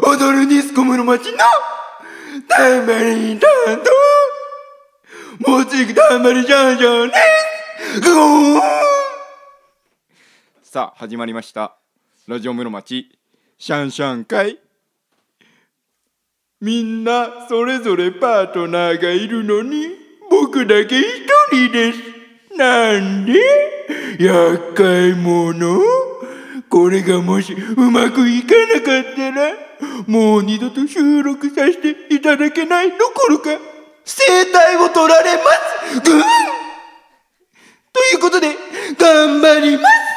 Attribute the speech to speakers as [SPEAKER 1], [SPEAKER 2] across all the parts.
[SPEAKER 1] 踊るディスコ室町のタンバリン担当もうちくタンバリンジャンジャンです。グゴー。
[SPEAKER 2] さあ始まりました。ラジオ室町シャンシャン会。みんなそれぞれパートナーがいるのに僕だけ一人です。なんで？厄介者？これがもしうまくいかなかったら？もう二度と収録させていただけないどころか声帯を取られます。グーンということで頑張ります。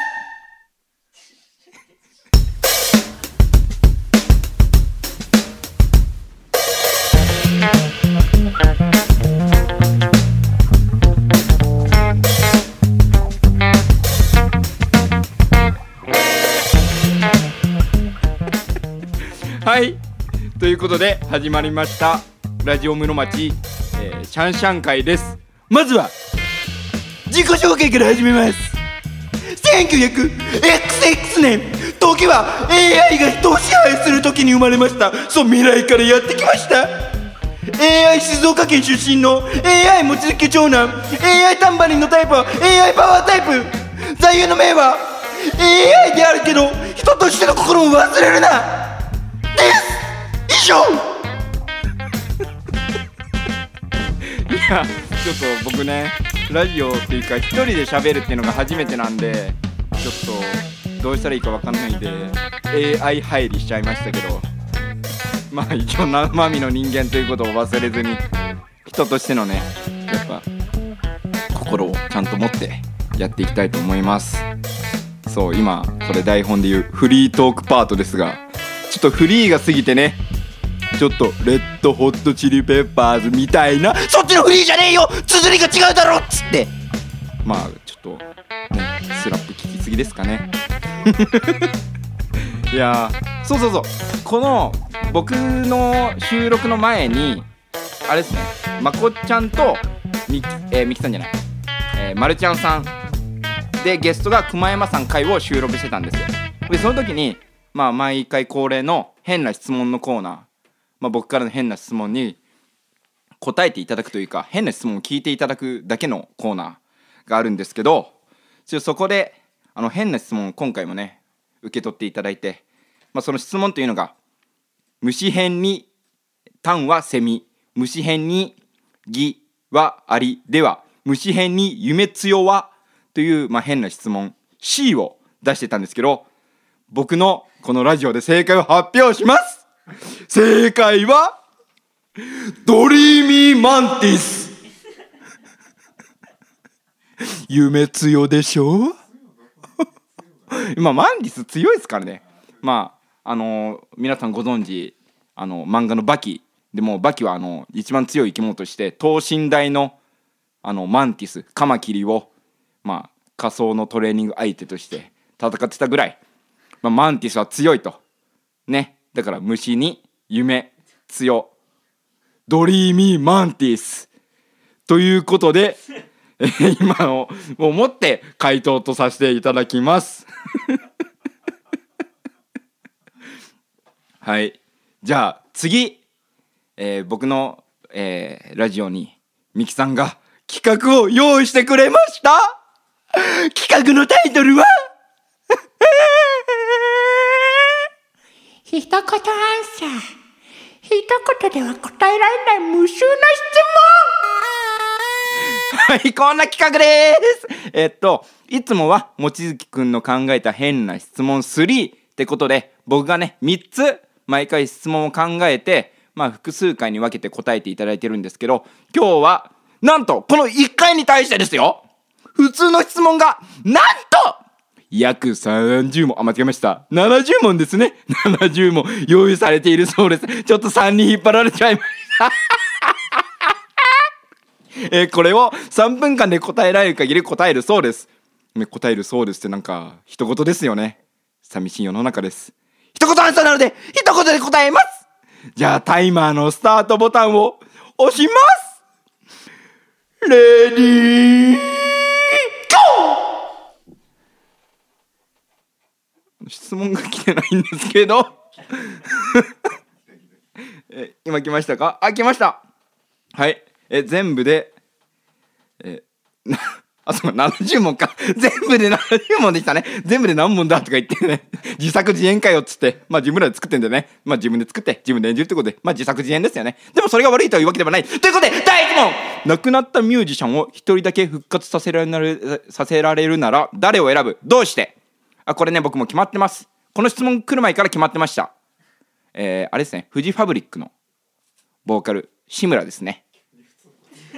[SPEAKER 2] 始まりました。ラジオ室町、えーシャンシャン会です。まずは自己紹介から始めます。1900XX 年。時は AI が人を支配する時に生まれました。そう未来からやってきました。AI 静岡県出身の AI 望月長男。AI タンバリンのタイプは AI パワータイプ。座右の銘は AI であるけど人としての心を忘れるな。です。以上。やちょっと僕ねラジオっていうか一人で喋るっていうのが初めてなんでちょっとどうしたらいいかわかんないんで AI 入りしちゃいましたけどまあ一応生身の人間ということを忘れずに人としてのねやっぱ心をちゃんと持ってやっていきたいと思います。そう今これ台本で言うフリートークパートですがちょっとフリーが過ぎてねちょっとレッドホットチリペッパーズみたいな。そっちのフリーじゃねえよ！綴りが違うだろっつって。まあちょっとねスラップ聞きすぎですかね。いやそうそうそう。この僕の収録の前にあれですね。まこちゃんとみ,、えー、みきさんじゃない、えー、まるちゃんさん。でゲストが熊山さん会を収録してたんですよ。でその時にまあ毎回恒例の変な質問のコーナー、まあ、僕からの変な質問に答えていただくというか変な質問を聞いていただくだけのコーナーがあるんですけどそこであの変な質問を今回もね受け取っていただいて、まあ、その質問というのが虫編に単はセミ虫編に義はありでは虫編に夢強はという、まあ、変な質問 C を出してたんですけど僕のこのラジオで正解を発表します正解はドリーミーマンティス。夢強でしょ？今マンティス強いですからね。まああのー皆さんご存知あの漫画のバキ。でもバキはあの一番強い生き物として等身大のあのマンティス。カマキリをまあ仮想のトレーニング相手として戦ってたぐらい、まあ、マンティスは強いと。ね。だから虫に夢強ドリーミーマンティス。ということで 今ををもって回答とさせていただきます。はい。じゃあ次、えー僕の、えーラジオにミキさんが企画を用意してくれました。企画のタイトルは
[SPEAKER 3] 一言アンサー。一言では答えられない無数の質問。
[SPEAKER 2] はい、こんな企画です。えっと、いつもは、望月くんの考えた変な質問3ってことで、僕がね、3つ、毎回質問を考えて、まあ、複数回に分けて答えていただいてるんですけど、今日は、なんと、この1回に対してですよ。普通の質問が、なんと約30問、あ、間違えました。70問ですね。70問用意されているそうです。ちょっと3人引っ張られちゃいました。えーこれを3分間で答えられる限り答えるそうです。ね、答えるそうですってなんか、一言ですよね。寂しい世の中です。一言アンサーなので、一言で答えますじゃあ、タイマーのスタートボタンを押しますレディー、ゴー質問が来てないんですけど。今来ましたか？あ来ました。はい。え全部でえなあそうか70問か。全部で70 問でしたね。全部で何問だとか言ってね。自作自演かよっつって。まあ自分らで作ってんでね。まあ自分で作って自分で演じるってことで。まあ自作自演ですよね。でもそれが悪いというわけではない。ということで第1問。亡くなったミュージシャンを一人だけ復活させられさせられるなら誰を選ぶ？どうして？あこれね僕も決まってます。この質問来る前から決まってました。えー、あれですね。フジファブリックのボーカル志村ですね。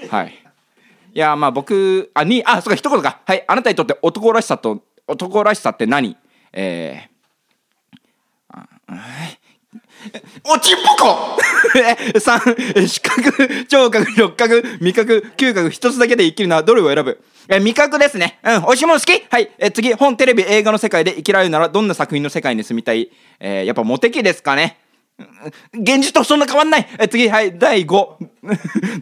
[SPEAKER 2] はい。いやまあ僕あにあそうか一言か。はい。あなたにとって男らしさと男らしさって何？えー、あおちんぽこ。三視覚聴覚触覚味覚嗅覚一つだけで生きるのはどれを選ぶ？え味覚ですね。うん美味しいもの好き？はい。え次本テレビ映画の世界で生きられるならどんな作品の世界に住みたい？えー、やっぱモテ期ですかね。現実とそんな変わんない。え次はい。第5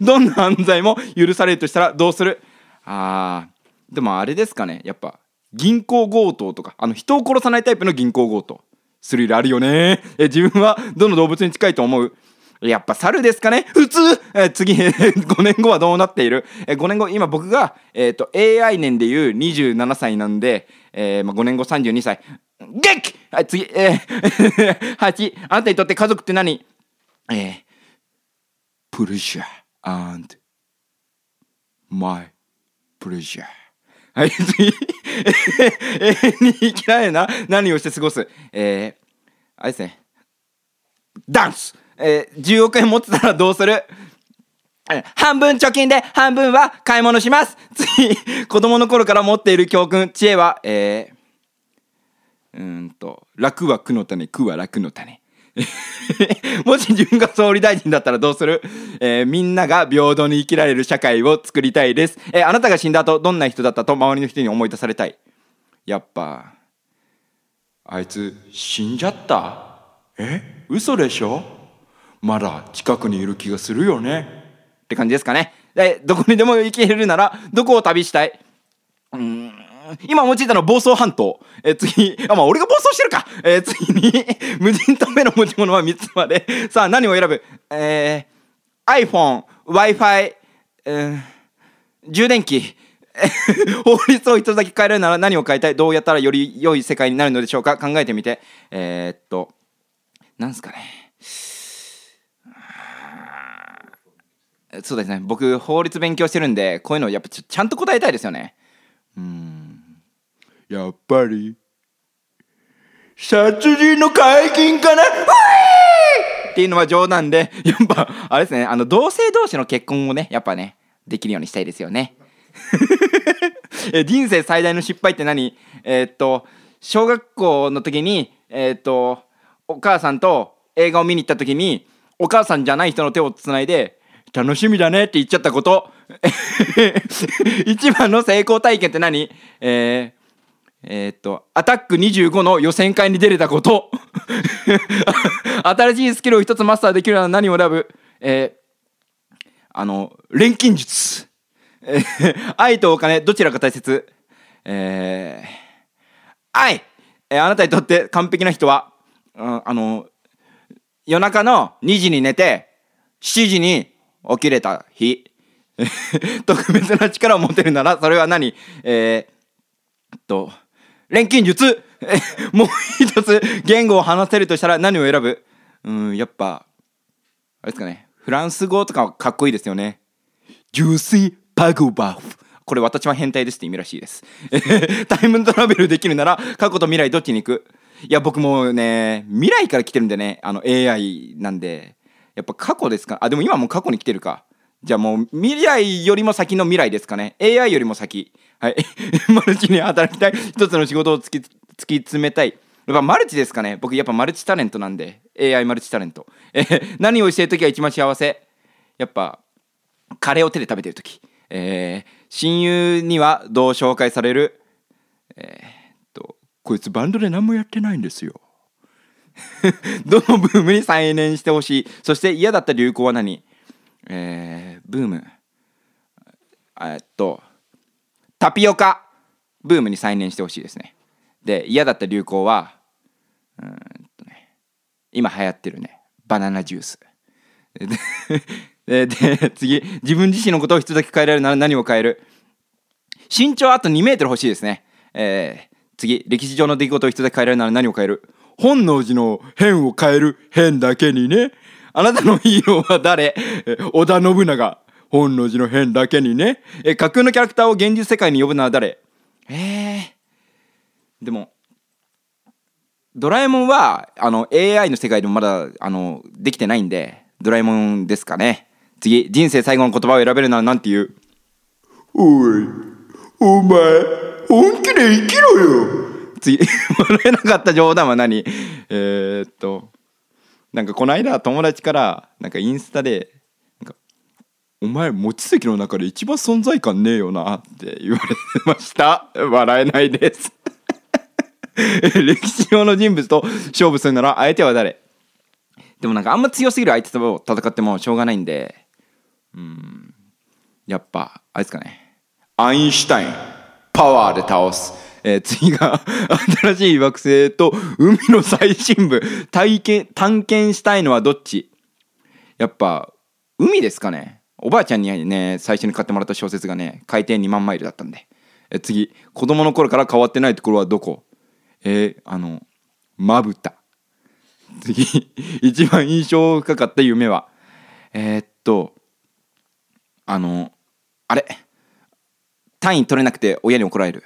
[SPEAKER 2] どんな犯罪も許されるとしたらどうする？あーでもあれですかね。やっぱ銀行強盗とか。あの人を殺さないタイプの銀行強盗。スリルあるよね。え自分はどの動物に近いと思う？やっぱ猿ですかね。普通？え次5年後はどうなっている？え5年後今僕が、えーと、AI 年でいう27歳なんで、えーまあ、5年後32歳元気はい次えー、8あなたにとって家族って何？えー、プレジャー and my pleasure はい、次。永遠に生きられな、何をして過ごすえー、あれですね。ダンスえー、10億円持ってたらどうする半分貯金で半分は買い物します次、子供の頃から持っている教訓、知恵は、えー、うんと、楽は苦の種、苦は楽の種。もし自分が総理大臣だったらどうする、えー、みんなが平等に生きられる社会を作りたいです。えー、あなたが死んだ後、どんな人だったと周りの人に思い出されたい？やっぱ、あいつ死んじゃった？え嘘でしょ？まだ近くにいる気がするよね。って感じですかね。で、どこにでも行けるなら、どこを旅したい？うん 今用いたのは房総半島。えー、次、あ、まあ俺が暴走してるか。えー、次に 無人島への持ち物は3つまで。さあ、何を選ぶ？えー、iPhone、Wi-Fi、えー、充電器。法律を一つだけ変えるなら何を変えたい？どうやったらより良い世界になるのでしょうか？考えてみて。えー、っと、なんすかね。そうですね。僕、法律勉強してるんで、こういうのやっぱちゃんと答えたいですよね。うん。やっぱり。殺人の解禁かな？っていうのは冗談でやっぱあれですね。あの同性同士の結婚をねやっぱねできるようにしたいですよね。え人生最大の失敗って何？えー、っと小学校の時にえー、っとお母さんと映画を見に行った時にお母さんじゃない人の手をつないで楽しみだねって言っちゃったこと。一番の成功体験って何？えーえー、っと、アタック25の予選会に出れたこと。新しいスキルを一つマスターできるなら何を選ぶえー、あの、錬金術。えー、愛とお金、どちらが大切？えー、愛、えー、あなたにとって完璧な人は、うん、あの、夜中の2時に寝て、7時に起きれた日。特別な力を持てるなら、それは何？えー、っと、錬金術。もう一つ言語を話せるとしたら何を選ぶ？うんやっぱあれですかね。フランス語とかかっこいいですよね。ジューシーパグバフ。これ私は変態ですって意味らしいです。タイムトラベルできるなら過去と未来どっちに行く？いや僕もね未来から来てるんでねあの AI なんで。やっぱ過去ですか？あでも今も過去に来てるか。じゃあもう未来よりも先の未来ですかね AI よりも先はい。マルチに働きたい。一つの仕事を突き突き詰めたい。やっぱマルチですかね僕やっぱマルチタレントなんで。AI マルチタレント。え 何をしてる時が一番幸せ？やっぱ、カレーを手で食べてる時。えー、親友にはどう紹介される？えー、と、こいつバンドで何もやってないんですよ。どのブームに再燃してほしい？そして嫌だった流行は何？えー、ブーム。えっと、タピオカブームに再燃してほしいですね。で嫌だった流行はうんとね今流行ってるね。バナナジュース。ででで次。自分自身のことを一つだけ変えられるなら何を変える？身長あと2メートル欲しいですね。えー、次。歴史上の出来事を一つだけ変えられるなら何を変える？本能寺の変を変える変だけにね。あなたのヒーローは誰？え 織田信長。本能寺の変だけにね。え架空のキャラクターを現実世界に呼ぶのは誰？えー、でもドラえもんはあの AI の世界でもまだあのできてないんでドラえもんですかね。次人生最後の言葉を選べるなら何て言う？
[SPEAKER 1] おい、お前、本気で生きろよ。
[SPEAKER 2] 次 笑えなかった冗談は何？えー、っとなんかこの間友達からなんかインスタで「お前餅席の中で一番存在感ねえよな」って言われてました。笑えないです。歴史上の人物と勝負するなら相手は誰？でもなんかあんま強すぎる相手と戦ってもしょうがないんでうん。やっぱあれですかね。アインシュタイン。パワーで倒す、えー次が 新しい惑星と海の最深部。体験探検したいのはどっち？やっぱ海ですかね。おばあちゃんにね最初に買ってもらった小説がね海底2万マイルだったんで。え次子供の頃から変わってないところはどこ？えーあのまぶた。次 一番印象深かった夢は？えーっとあのあれ？単位取れなくて親に怒られる。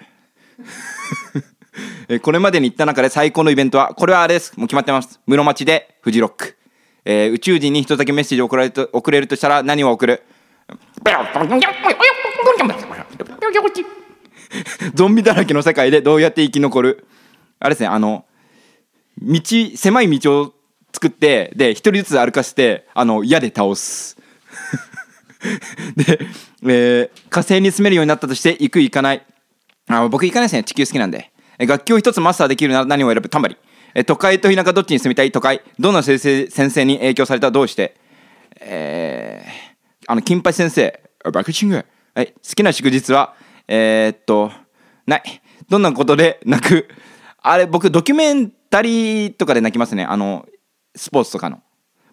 [SPEAKER 2] これまでに行った中で最高のイベントはこれはあれです。もう決まってます。室町でフジロック、えー宇宙人に一つだけメッセージを送られと送れるとしたら何を送る？ゾンビだらけの世界でどうやって生き残る？あれですねあの道狭い道を作ってで一人ずつ歩かせてあの矢で倒す。で、えー火星に住めるようになったとして行く行かない。あ僕行かないですね地球好きなんで。え楽器を一つマスターできるなら何を選ぶ？タンバリン。え都会と田舎どっちに住みたい？都会。どんな先生先生に影響されたどうして？えー、あの金八先生。バカチング。はい好きな祝日は？えー、っとない。どんなことで 泣く？あれ僕ドキュメンタリーとかで泣きますね。あのスポーツとかの。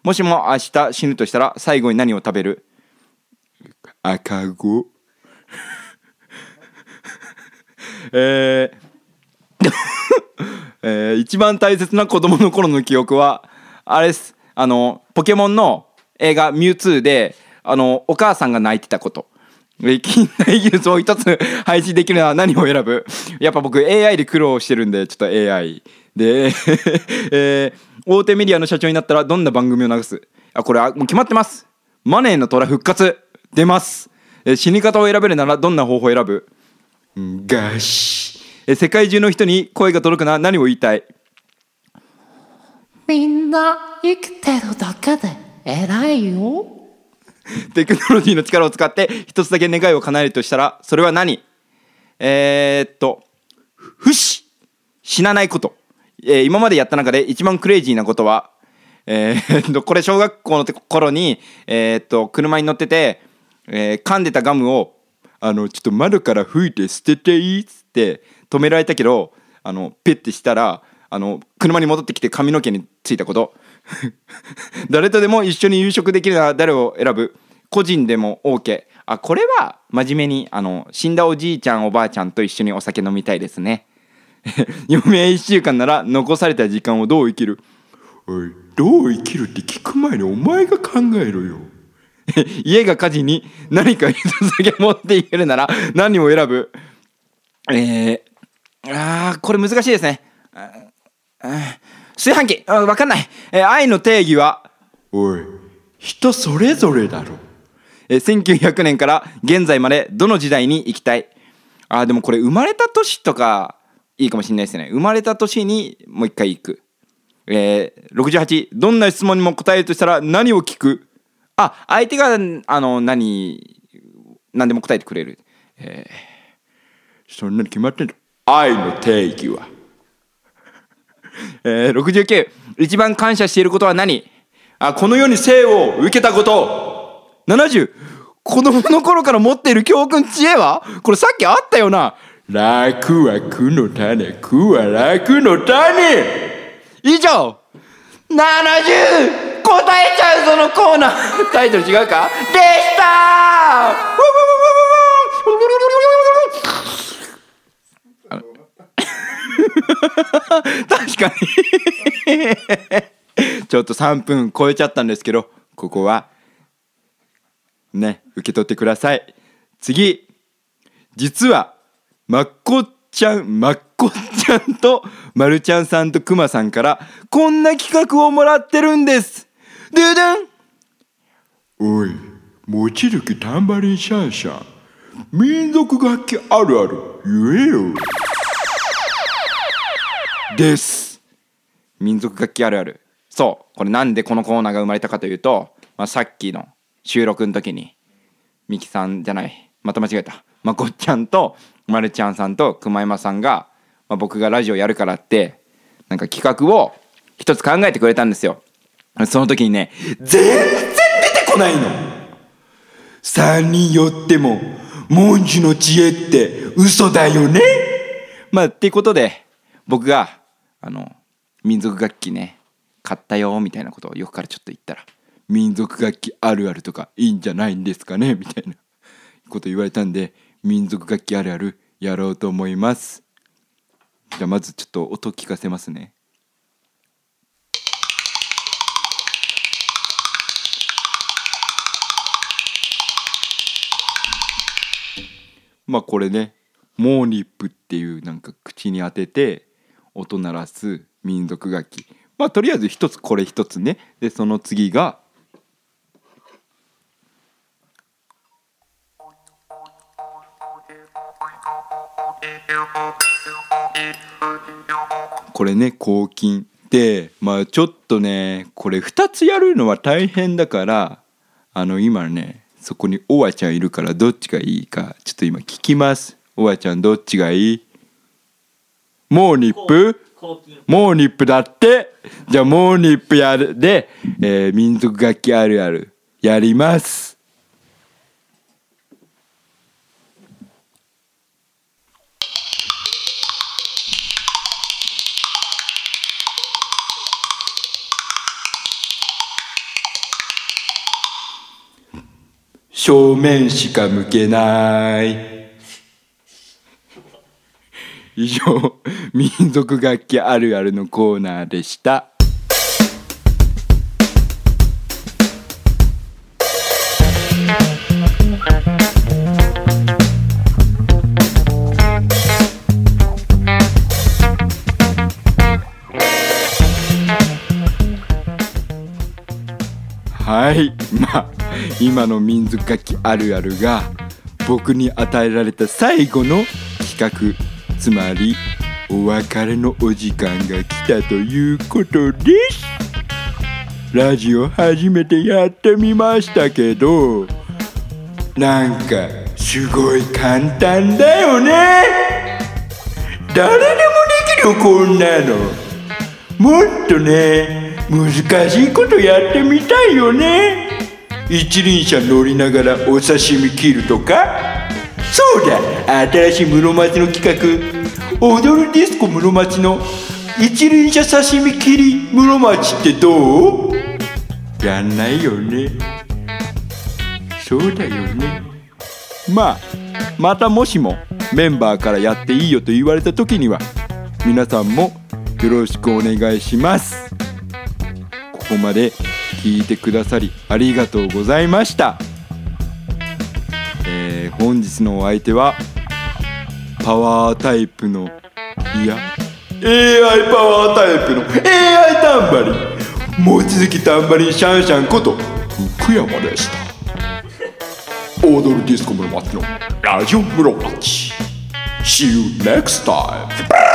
[SPEAKER 2] もしも明日死ぬとしたら最後に何を食べる？赤子。えー えー一番大切な子供の頃の記憶はあれです。あのポケモンの映画「ミュウツーであのお母さんが泣いてたこと。近代技術を一つ 配信できるのは何を選ぶ？やっぱ僕 AI で苦労してるんでちょっと AI で、えー大手メディアの社長になったらどんな番組を流す？あこれあもう決まってます。マネーの虎復活。出ます。え死に方を選べるならどんな方法を選ぶ？ガシ。え世界中の人に声が届くなら何を言いたい？
[SPEAKER 3] みんな生きてるだけで偉いよ。
[SPEAKER 2] テクノロジーの力を使って一つだけ願いを叶えるとしたらそれは何？えー、っと不死死なないこと、えー今までやった中で一番クレイジーなことはえーっとこれ小学校の頃にえーっと車に乗ってて、えー噛んでたガムをあのちょっと窓から吹いて捨てていいっつって止められたけどあのペッてしたらあの車に戻ってきて髪の毛についたこと。誰とでも一緒に夕食できるなら誰を選ぶ。個人でも OK あこれは真面目にあの死んだおじいちゃんおばあちゃんと一緒にお酒飲みたいですね。余命1週間なら残された時間をどう生きる？
[SPEAKER 1] おい、どう生きるって聞く前にお前が考えろよ。
[SPEAKER 2] 家が火事に何か一つだけ持っていけるなら何を選ぶ？えー、あーこれ難しいですね。炊飯器。あ分かんない、えー愛の定義は
[SPEAKER 1] おい、人それぞれだろ。
[SPEAKER 2] えー1900年から現在までどの時代に行きたい？あーでもこれ生まれた年とかいいかもしれないですね。生まれた年にもう一回行く。えー、68どんな質問にも答えるとしたら何を聞く？あ相手があの何何でも答えてくれる。
[SPEAKER 1] そんなに決まってんの？愛の定義は。
[SPEAKER 2] えー、69一番感謝していることは何？あこの世に生を受けたこと。70子供の頃から持っている教訓知恵は？これさっきあったよな。
[SPEAKER 1] 楽は苦の種、苦は楽の種。
[SPEAKER 2] 以上。70答えちゃうそのコーナー。タイトル違うか？でした！確かに。ちょっと3分超えちゃったんですけどここはね受け取ってください。次。実はまっこちゃんまっこちゃんとまるちゃんさんとくまさんからこんな企画をもらってるんです。ドゥドゥン
[SPEAKER 1] おい望月タンバリンシャンシャン民族楽器あるある。言えよ。
[SPEAKER 2] です。民族楽器あるある。そう。これなんでこのコーナーが生まれたかというと、まあ、さっきの収録の時にミキさんじゃない。また間違えた。まこっちゃんとまるちゃんさんと熊山さんが、まあ、僕がラジオやるからってなんか企画を一つ考えてくれたんですよその時にね
[SPEAKER 1] 全然出てこないの。三人寄っても文殊の知恵って嘘だよね。
[SPEAKER 2] まあっていうことで僕があの民族楽器ね買ったよみたいなことをよくからちょっと言ったら民族楽器あるあるとかいいんじゃないんですかねみたいな こと言われたんで民族楽器あるあるやろうと思います。じゃあまずちょっと音聞かせますねまあこれねモーニップっていうなんか口に当てて音鳴らす民族楽器。まあとりあえず一つこれ一つね。でその次がこれね抗菌でまあちょっとねこれ2つやるのは大変だからあの今ねそこにおわちゃんいるからどっちがいいかちょっと今聞きます。おわちゃんどっちがいい？モーニップ？モーニップだってじゃあモーニップやるで、えー民族楽器あるあるやります
[SPEAKER 1] 正面しか向けない。
[SPEAKER 2] 以上民族楽器あるあるのコーナーでした。はい。まあ今の民族楽器あるあるが僕に与えられた最後の企画。つまりお別れのお時間が来たということです。ラジオ初めてやってみましたけどなんかすごい簡単だよね。誰でもできるこんなの。もっとね難しいことやってみたいよね。一輪車乗りながらお刺身切るとか。そうだ新しい室町の企画。踊るディスコ室町の一輪車刺身切り室町ってどう？やんないよね。そうだよね。まあまたもしもメンバーからやっていいよと言われた時には皆さんもよろしくお願いします。ここまで。聞いてくださりありがとうございました、えー本日のお相手はパワータイプのいや AI パワータイプの AI タンバリン。望月タンバリンシャンシャンこと福山でした。踊るディスコ室町のラジオ室町。See you next time.